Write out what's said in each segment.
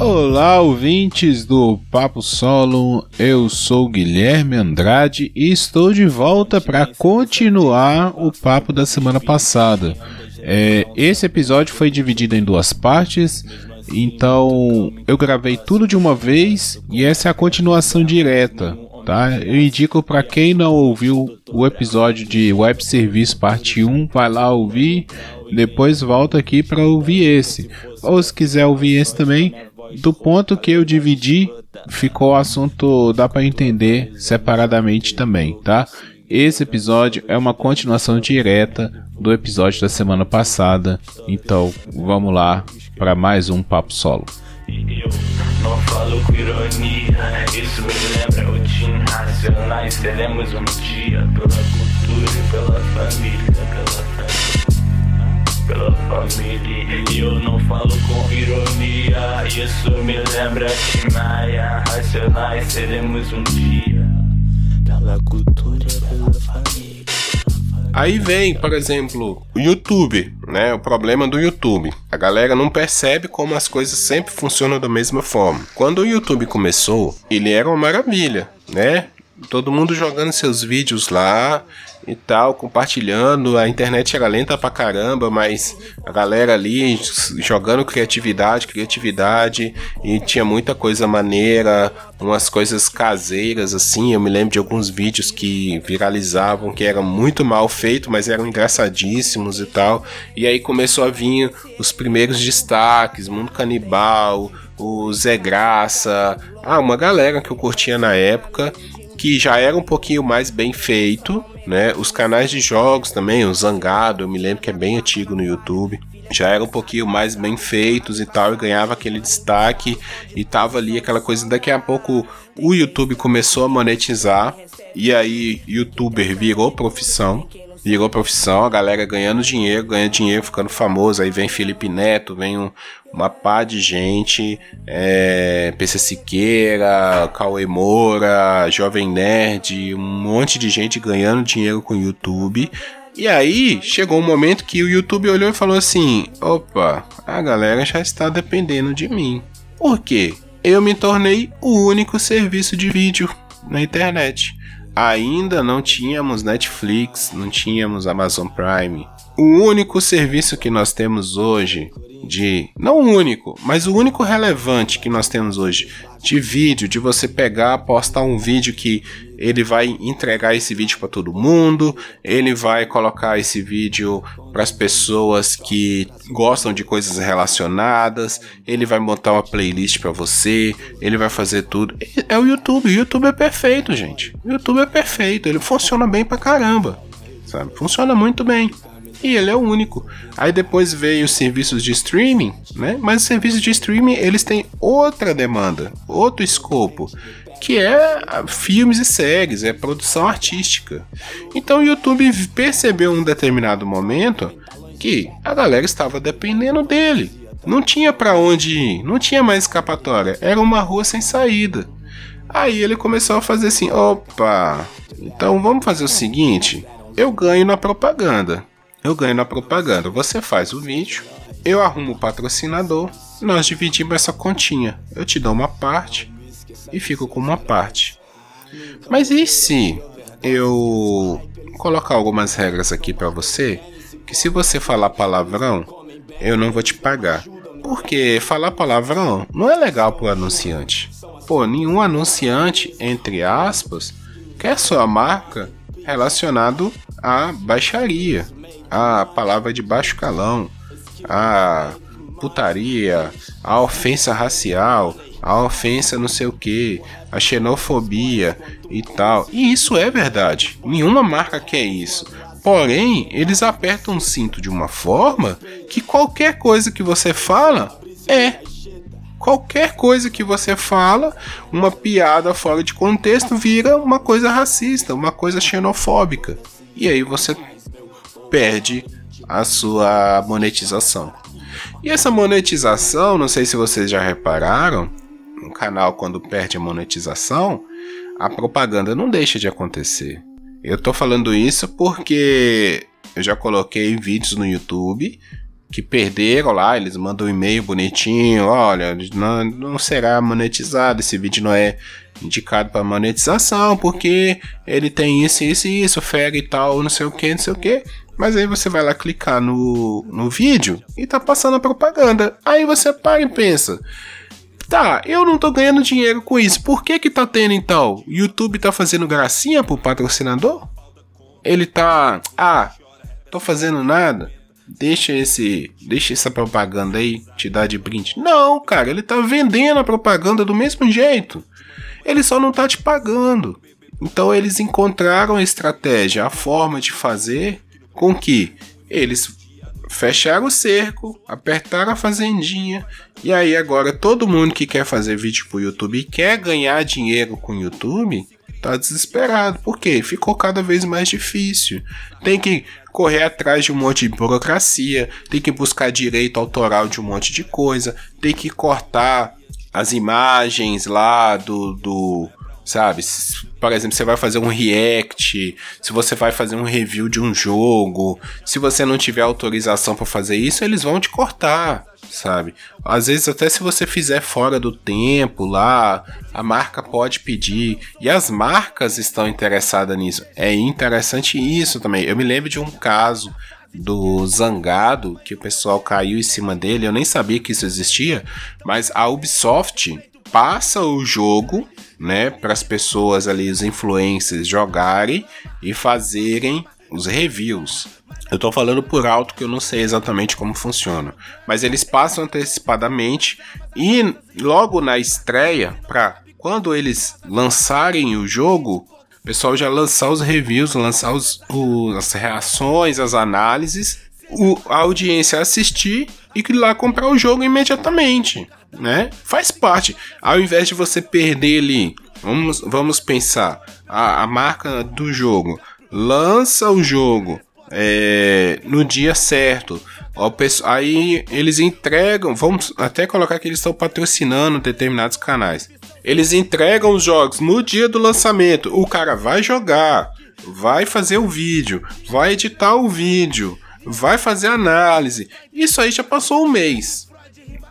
Olá, ouvintes do Papo Solo. Eu sou Guilherme Andrade e estou de volta para continuar o papo da semana passada. É, esse episódio foi dividido em duas partes, então eu gravei tudo de uma vez e essa é a continuação direta. Tá? Eu indico para quem não ouviu o episódio de Web Serviço Parte 1, vai lá ouvir, depois volta aqui para ouvir esse. Ou se quiser ouvir esse também, do ponto que eu dividi, ficou o assunto, dá para entender separadamente também, tá? Esse episódio é uma continuação direta do episódio da semana passada, então vamos lá para mais um papo solo. Eu não falo com ironia, isso me lembra o Tim Racionais. Seremos um dia pela cultura e pela família, pela pela família. E eu não falo com ironia, isso me lembra Tim Maia. Racionais, seremos um dia pela cultura pela família. Aí vem, por exemplo, o YouTube, né? O problema do YouTube. A galera não percebe como as coisas sempre funcionam da mesma forma. Quando o YouTube começou, ele era uma maravilha, né? Todo mundo jogando seus vídeos lá, e tal, compartilhando. A internet era lenta pra caramba, mas a galera ali jogando criatividade, criatividade, e tinha muita coisa maneira, umas coisas caseiras assim. Eu me lembro de alguns vídeos que viralizavam que eram muito mal feitos, mas eram engraçadíssimos e tal. E aí começou a vir os primeiros destaques, Mundo Canibal, o Zé Graça, ah, uma galera que eu curtia na época que já era um pouquinho mais bem feito, né? Os canais de jogos também, o Zangado, eu me lembro que é bem antigo no YouTube, já eram um pouquinho mais bem feitos e tal, e ganhava aquele destaque e tava ali aquela coisa. Daqui a pouco o YouTube começou a monetizar e aí youtuber virou profissão virou profissão, a galera ganhando dinheiro, ganha dinheiro, ficando famoso. Aí vem Felipe Neto, vem um, uma pá de gente, é, PC Siqueira, Cauê Moura, Jovem Nerd, um monte de gente ganhando dinheiro com o YouTube. E aí chegou um momento que o YouTube olhou e falou assim: opa, a galera já está dependendo de mim. Por quê? Eu me tornei o único serviço de vídeo na internet ainda não tínhamos Netflix, não tínhamos Amazon Prime. O único serviço que nós temos hoje de não o único, mas o único relevante que nós temos hoje de vídeo, de você pegar, postar um vídeo que ele vai entregar esse vídeo para todo mundo, ele vai colocar esse vídeo para as pessoas que gostam de coisas relacionadas, ele vai montar uma playlist para você, ele vai fazer tudo. É o YouTube, o YouTube é perfeito, gente. O YouTube é perfeito, ele funciona bem pra caramba. Sabe? Funciona muito bem e ele é o único. Aí depois veio os serviços de streaming, né? Mas os serviços de streaming eles têm outra demanda, outro escopo, que é filmes e séries, é produção artística. Então o YouTube percebeu em um determinado momento que a galera estava dependendo dele. Não tinha para onde ir, não tinha mais escapatória, era uma rua sem saída. Aí ele começou a fazer assim: opa, então vamos fazer o seguinte: eu ganho na propaganda eu ganho na propaganda. Você faz o vídeo, eu arrumo o patrocinador, nós dividimos essa continha. Eu te dou uma parte e fico com uma parte. Mas e se eu colocar algumas regras aqui para você que se você falar palavrão, eu não vou te pagar. Porque falar palavrão não é legal pro anunciante. Pô, nenhum anunciante, entre aspas, quer sua marca relacionado à baixaria a palavra de baixo calão, a putaria, a ofensa racial, a ofensa não sei o que, a xenofobia e tal. E isso é verdade. Nenhuma marca quer isso. Porém, eles apertam o cinto de uma forma que qualquer coisa que você fala é. Qualquer coisa que você fala, uma piada fora de contexto vira uma coisa racista, uma coisa xenofóbica. E aí você perde a sua monetização. E essa monetização, não sei se vocês já repararam, no canal quando perde a monetização, a propaganda não deixa de acontecer. Eu tô falando isso porque eu já coloquei vídeos no YouTube que perderam lá, eles mandam um e-mail bonitinho, olha, não, não será monetizado, esse vídeo não é indicado para monetização, porque ele tem isso, isso e isso, fere e tal, não sei o que, não sei o que. Mas aí você vai lá clicar no, no vídeo e tá passando a propaganda. Aí você para e pensa. Tá, eu não tô ganhando dinheiro com isso. Por que que tá tendo então? YouTube tá fazendo gracinha pro patrocinador? Ele tá, ah, tô fazendo nada. Deixa esse, deixa essa propaganda aí te dar de brinde. Não, cara, ele tá vendendo a propaganda do mesmo jeito. Ele só não tá te pagando. Então eles encontraram a estratégia, a forma de fazer com que eles fecharam o cerco, apertaram a fazendinha e aí agora todo mundo que quer fazer vídeo pro YouTube e quer ganhar dinheiro com o YouTube tá desesperado. Por quê? Ficou cada vez mais difícil. Tem que correr atrás de um monte de burocracia, tem que buscar direito autoral de um monte de coisa, tem que cortar as imagens lá do, do sabe? Por exemplo, você vai fazer um react, se você vai fazer um review de um jogo, se você não tiver autorização para fazer isso, eles vão te cortar, sabe? Às vezes até se você fizer fora do tempo lá, a marca pode pedir e as marcas estão interessadas nisso. É interessante isso também. Eu me lembro de um caso do Zangado, que o pessoal caiu em cima dele, eu nem sabia que isso existia, mas a Ubisoft passa o jogo né, para as pessoas ali, os influencers, jogarem e fazerem os reviews. Eu estou falando por alto que eu não sei exatamente como funciona, mas eles passam antecipadamente e logo na estreia, para quando eles lançarem o jogo, o pessoal já lançar os reviews, lançar os, os as reações, as análises, o, a audiência assistir e ir lá comprar o jogo imediatamente né? Faz parte. Ao invés de você perder ali, vamos, vamos pensar, a, a marca do jogo lança o jogo é, no dia certo. Aí eles entregam, vamos até colocar que eles estão patrocinando determinados canais. Eles entregam os jogos no dia do lançamento. O cara vai jogar, vai fazer o vídeo, vai editar o vídeo, vai fazer análise. Isso aí já passou um mês.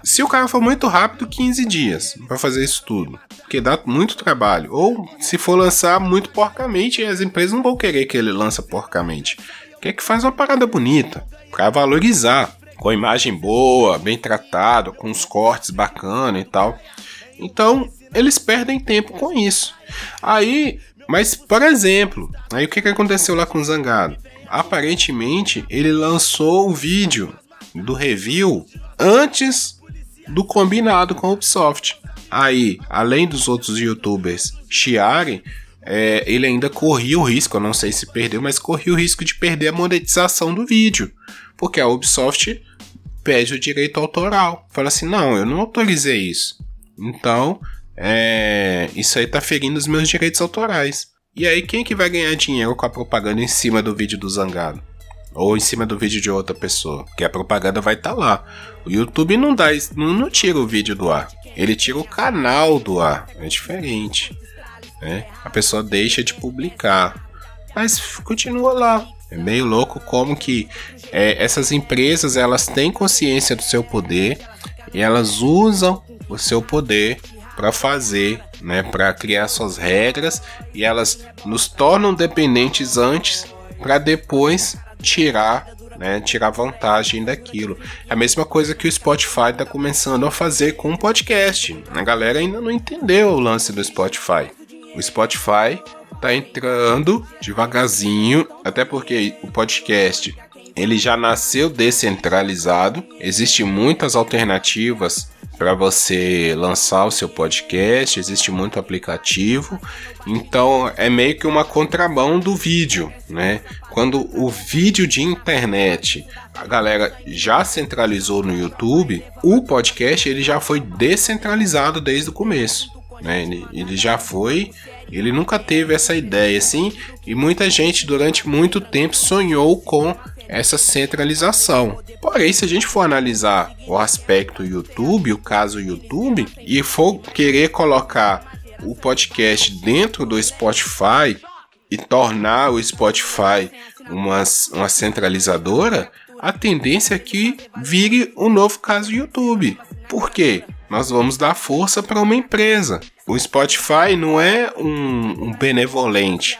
Se o cara for muito rápido, 15 dias para fazer isso tudo. Porque dá muito trabalho. Ou se for lançar muito porcamente, as empresas não vão querer que ele lança porcamente. Quer que faz uma parada bonita, para valorizar, com imagem boa, bem tratado, com os cortes bacana e tal. Então, eles perdem tempo com isso. Aí, mas por exemplo, aí o que, que aconteceu lá com o Zangado? Aparentemente, ele lançou o vídeo do review antes do combinado com a Ubisoft. Aí, além dos outros youtubers chiarem, é, ele ainda corria o risco, eu não sei se perdeu, mas corria o risco de perder a monetização do vídeo. Porque a Ubisoft pede o direito autoral. Fala assim: não, eu não autorizei isso. Então, é, isso aí tá ferindo os meus direitos autorais. E aí, quem que vai ganhar dinheiro com a propaganda em cima do vídeo do Zangado? ou em cima do vídeo de outra pessoa, que a propaganda vai estar tá lá. O YouTube não dá, não, não tira o vídeo do ar, ele tira o canal do ar, é diferente. Né? A pessoa deixa de publicar, mas continua lá. É meio louco como que é, essas empresas elas têm consciência do seu poder e elas usam o seu poder para fazer, né, para criar suas regras e elas nos tornam dependentes antes para depois tirar né, tirar vantagem daquilo. É a mesma coisa que o Spotify está começando a fazer com o podcast. A galera ainda não entendeu o lance do Spotify. O Spotify está entrando devagarzinho, até porque o podcast ele já nasceu descentralizado. Existem muitas alternativas para você lançar o seu podcast, existe muito aplicativo, então é meio que uma contramão do vídeo, né? Quando o vídeo de internet a galera já centralizou no YouTube, o podcast ele já foi descentralizado desde o começo, né? Ele, ele já foi, ele nunca teve essa ideia assim, e muita gente durante muito tempo sonhou com essa centralização. Porém, se a gente for analisar o aspecto YouTube, o caso YouTube, e for querer colocar o podcast dentro do Spotify e tornar o Spotify uma, uma centralizadora, a tendência é que vire um novo caso YouTube. Por quê? Nós vamos dar força para uma empresa. O Spotify não é um, um benevolente,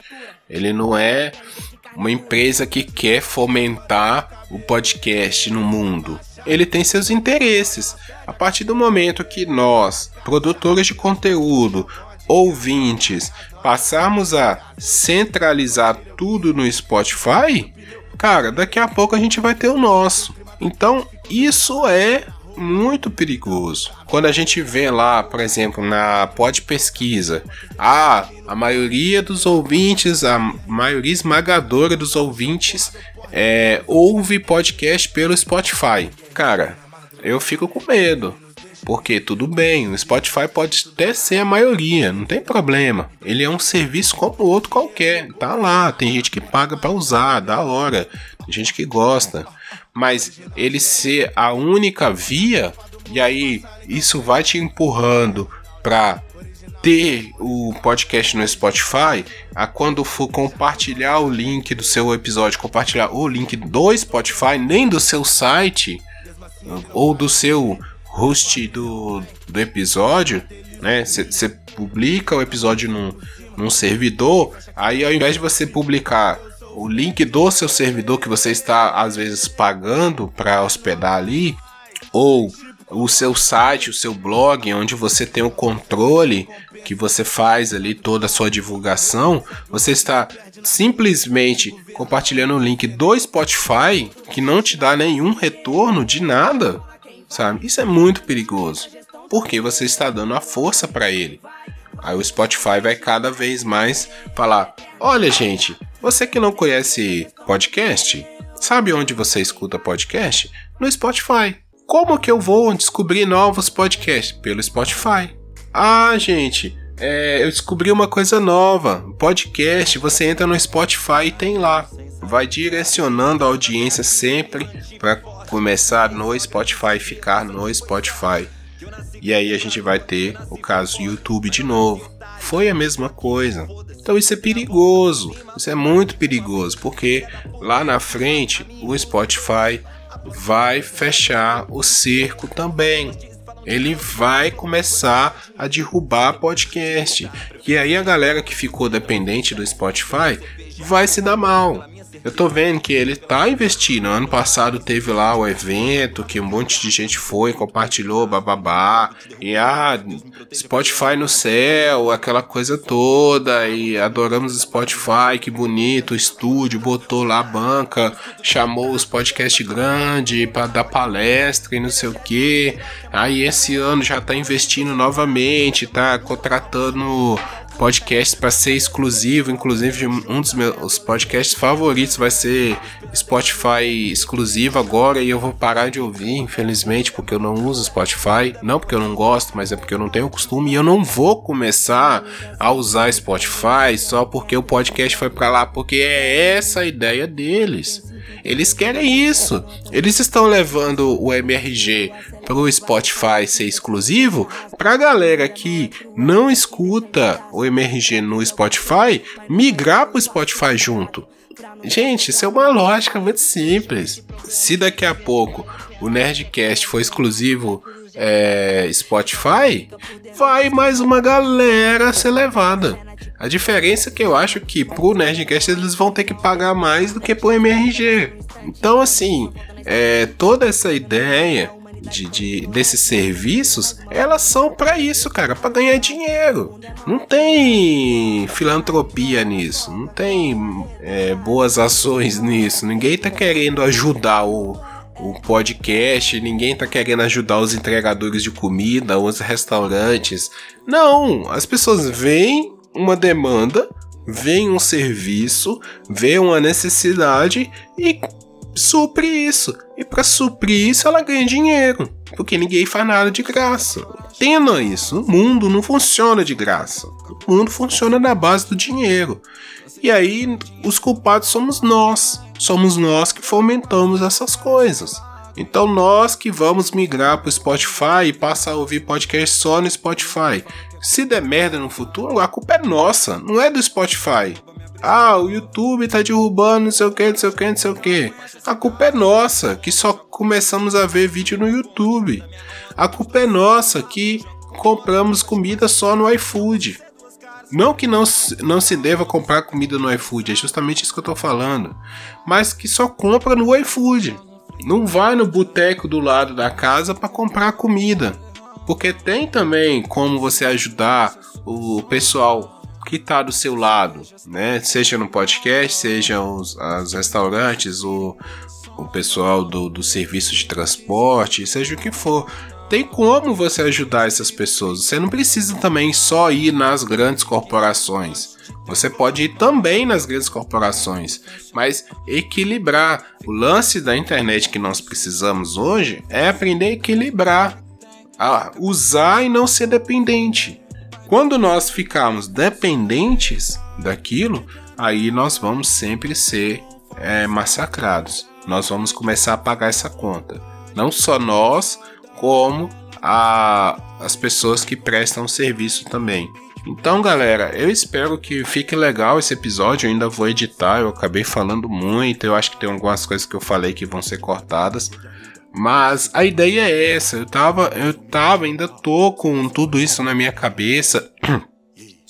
ele não é uma empresa que quer fomentar o podcast no mundo. Ele tem seus interesses. A partir do momento que nós, produtores de conteúdo, ouvintes, passarmos a centralizar tudo no Spotify, cara, daqui a pouco a gente vai ter o nosso. Então, isso é muito perigoso. Quando a gente vê lá, por exemplo, na pod pesquisa, a maioria dos ouvintes, a maioria esmagadora dos ouvintes é, ouve podcast pelo Spotify. Cara, eu fico com medo. Porque tudo bem, o Spotify pode até ser a maioria, não tem problema. Ele é um serviço como outro qualquer. Tá lá, tem gente que paga para usar, da hora. Tem gente que gosta. Mas ele ser a única via, e aí isso vai te empurrando para ter o podcast no Spotify, a quando for compartilhar o link do seu episódio, compartilhar o link do Spotify, nem do seu site ou do seu host do, do episódio, né? Você publica o episódio num, num servidor, aí ao invés de você publicar o link do seu servidor que você está às vezes pagando para hospedar ali, ou o seu site, o seu blog, onde você tem o controle que você faz ali toda a sua divulgação, você está simplesmente compartilhando o link do Spotify que não te dá nenhum retorno de nada sabe? Isso é muito perigoso, porque você está dando a força para ele. Aí o Spotify vai cada vez mais falar: olha, gente, você que não conhece podcast, sabe onde você escuta podcast? No Spotify. Como que eu vou descobrir novos podcasts? Pelo Spotify. Ah, gente, é, eu descobri uma coisa nova. Podcast, você entra no Spotify e tem lá. Vai direcionando a audiência sempre para começar no Spotify, ficar no Spotify. E aí a gente vai ter o caso YouTube de novo. Foi a mesma coisa. Então isso é perigoso. Isso é muito perigoso, porque lá na frente o Spotify vai fechar o cerco também. Ele vai começar a derrubar podcast. E aí a galera que ficou dependente do Spotify vai se dar mal. Eu tô vendo que ele tá investindo. Ano passado teve lá o evento que um monte de gente foi, compartilhou, bababá. E ah, Spotify no céu, aquela coisa toda. E adoramos Spotify, que bonito. O estúdio botou lá a banca, chamou os podcasts grandes para dar palestra e não sei o que. Aí esse ano já tá investindo novamente, tá contratando podcasts para ser exclusivo, inclusive um dos meus podcasts favoritos vai ser Spotify exclusivo agora e eu vou parar de ouvir, infelizmente, porque eu não uso Spotify, não porque eu não gosto, mas é porque eu não tenho costume e eu não vou começar a usar Spotify só porque o podcast foi para lá, porque é essa a ideia deles. Eles querem isso. Eles estão levando o MRG pro Spotify ser exclusivo pra galera que não escuta o MRG no Spotify migrar pro Spotify junto. Gente, isso é uma lógica muito simples. Se daqui a pouco o Nerdcast for exclusivo é, Spotify, vai mais uma galera ser levada. A diferença é que eu acho que pro Nerdcast eles vão ter que pagar mais do que pro MRG. Então, assim, é, toda essa ideia de, de, desses serviços, elas são para isso, cara, para ganhar dinheiro. Não tem filantropia nisso, não tem é, boas ações nisso. Ninguém tá querendo ajudar o, o podcast, ninguém tá querendo ajudar os entregadores de comida, os restaurantes. Não, as pessoas vêm uma demanda, vem um serviço, vê uma necessidade e supre isso. E para suprir isso, ela ganha dinheiro. Porque ninguém faz nada de graça. Entenda isso. O mundo não funciona de graça. O mundo funciona na base do dinheiro. E aí, os culpados somos nós. Somos nós que fomentamos essas coisas. Então, nós que vamos migrar para o Spotify e passar a ouvir podcast só no Spotify. Se der merda no futuro, a culpa é nossa, não é do Spotify. Ah, o YouTube tá derrubando não sei o que, não sei o que, não sei o que. A culpa é nossa, que só começamos a ver vídeo no YouTube. A culpa é nossa que compramos comida só no iFood. Não que não, não se deva comprar comida no iFood, é justamente isso que eu tô falando. Mas que só compra no iFood. Não vai no boteco do lado da casa para comprar comida. Porque tem também como você ajudar o pessoal que tá do seu lado, né? Seja no podcast, seja os, os restaurantes, o, o pessoal do, do serviço de transporte, seja o que for tem como você ajudar essas pessoas. Você não precisa também só ir nas grandes corporações. Você pode ir também nas grandes corporações, mas equilibrar. O lance da internet que nós precisamos hoje é aprender a equilibrar, a usar e não ser dependente. Quando nós ficarmos dependentes daquilo, aí nós vamos sempre ser é, massacrados. Nós vamos começar a pagar essa conta. Não só nós, como a, as pessoas que prestam serviço também. Então, galera, eu espero que fique legal esse episódio. Eu ainda vou editar, eu acabei falando muito. Eu acho que tem algumas coisas que eu falei que vão ser cortadas. Mas a ideia é essa. Eu tava, eu tava, ainda tô com tudo isso na minha cabeça.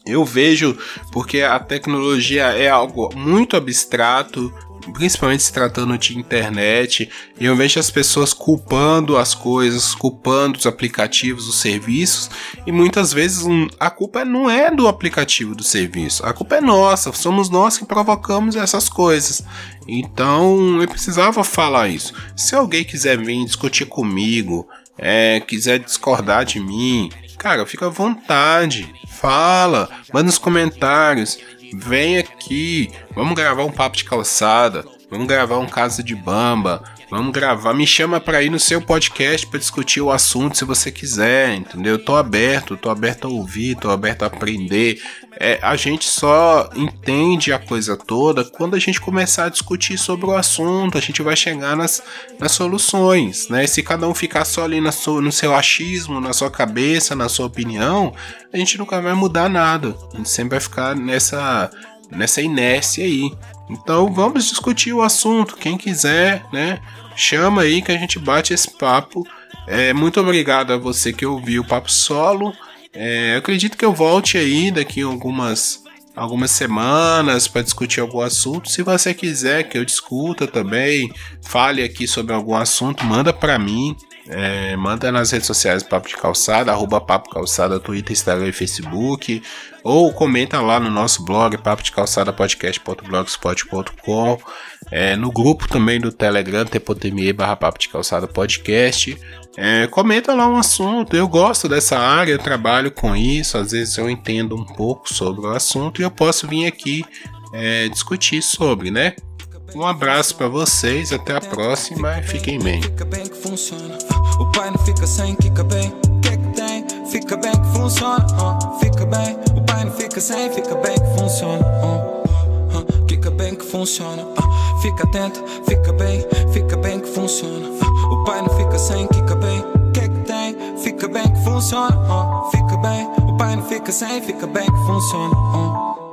Eu vejo porque a tecnologia é algo muito abstrato, principalmente se tratando de internet, eu vejo as pessoas culpando as coisas, culpando os aplicativos, os serviços, e muitas vezes a culpa não é do aplicativo do serviço, a culpa é nossa, somos nós que provocamos essas coisas. Então eu precisava falar isso. Se alguém quiser vir discutir comigo, é, quiser discordar de mim, cara, fica à vontade, fala, manda nos comentários vem aqui, vamos gravar um papo de calçada, vamos gravar um caso de bamba, vamos gravar, me chama para ir no seu podcast para discutir o assunto se você quiser, entendeu? Eu tô aberto, tô aberto a ouvir, tô aberto a aprender. É, a gente só entende a coisa toda quando a gente começar a discutir sobre o assunto, a gente vai chegar nas, nas soluções, né? Se cada um ficar só ali na sua, no seu achismo, na sua cabeça, na sua opinião, a gente nunca vai mudar nada. A gente sempre vai ficar nessa, nessa inércia aí. Então vamos discutir o assunto. Quem quiser, né? Chama aí que a gente bate esse papo. É, muito obrigado a você que ouviu o papo solo. É, acredito que eu volte aí daqui algumas algumas semanas para discutir algum assunto. Se você quiser que eu discuta também, fale aqui sobre algum assunto, manda para mim. É, manda nas redes sociais Papo de Calçada, arroba Papo Calçada, Twitter, Instagram e Facebook. Ou comenta lá no nosso blog, papo de calçada podcast.blogspot.com. É, no grupo também do Telegram, t.me barra papo de calçada podcast. É, comenta lá um assunto. Eu gosto dessa área, eu trabalho com isso. Às vezes eu entendo um pouco sobre o assunto e eu posso vir aqui é, discutir sobre, né? Um abraço para vocês, até a próxima e fiquem bem. Fica bem que funciona. O pai não fica sem, fica bem. Que é que tem? Fica bem que funciona. Fica bem. O pai não fica sem, fica bem que funciona. Fica bem que funciona. Fica atento, fica bem, fica bem que funciona. O pai não fica sem, fica bem. Que é que tem? Fica bem que funciona. Fica bem. O pai não fica sem, fica bem que funciona.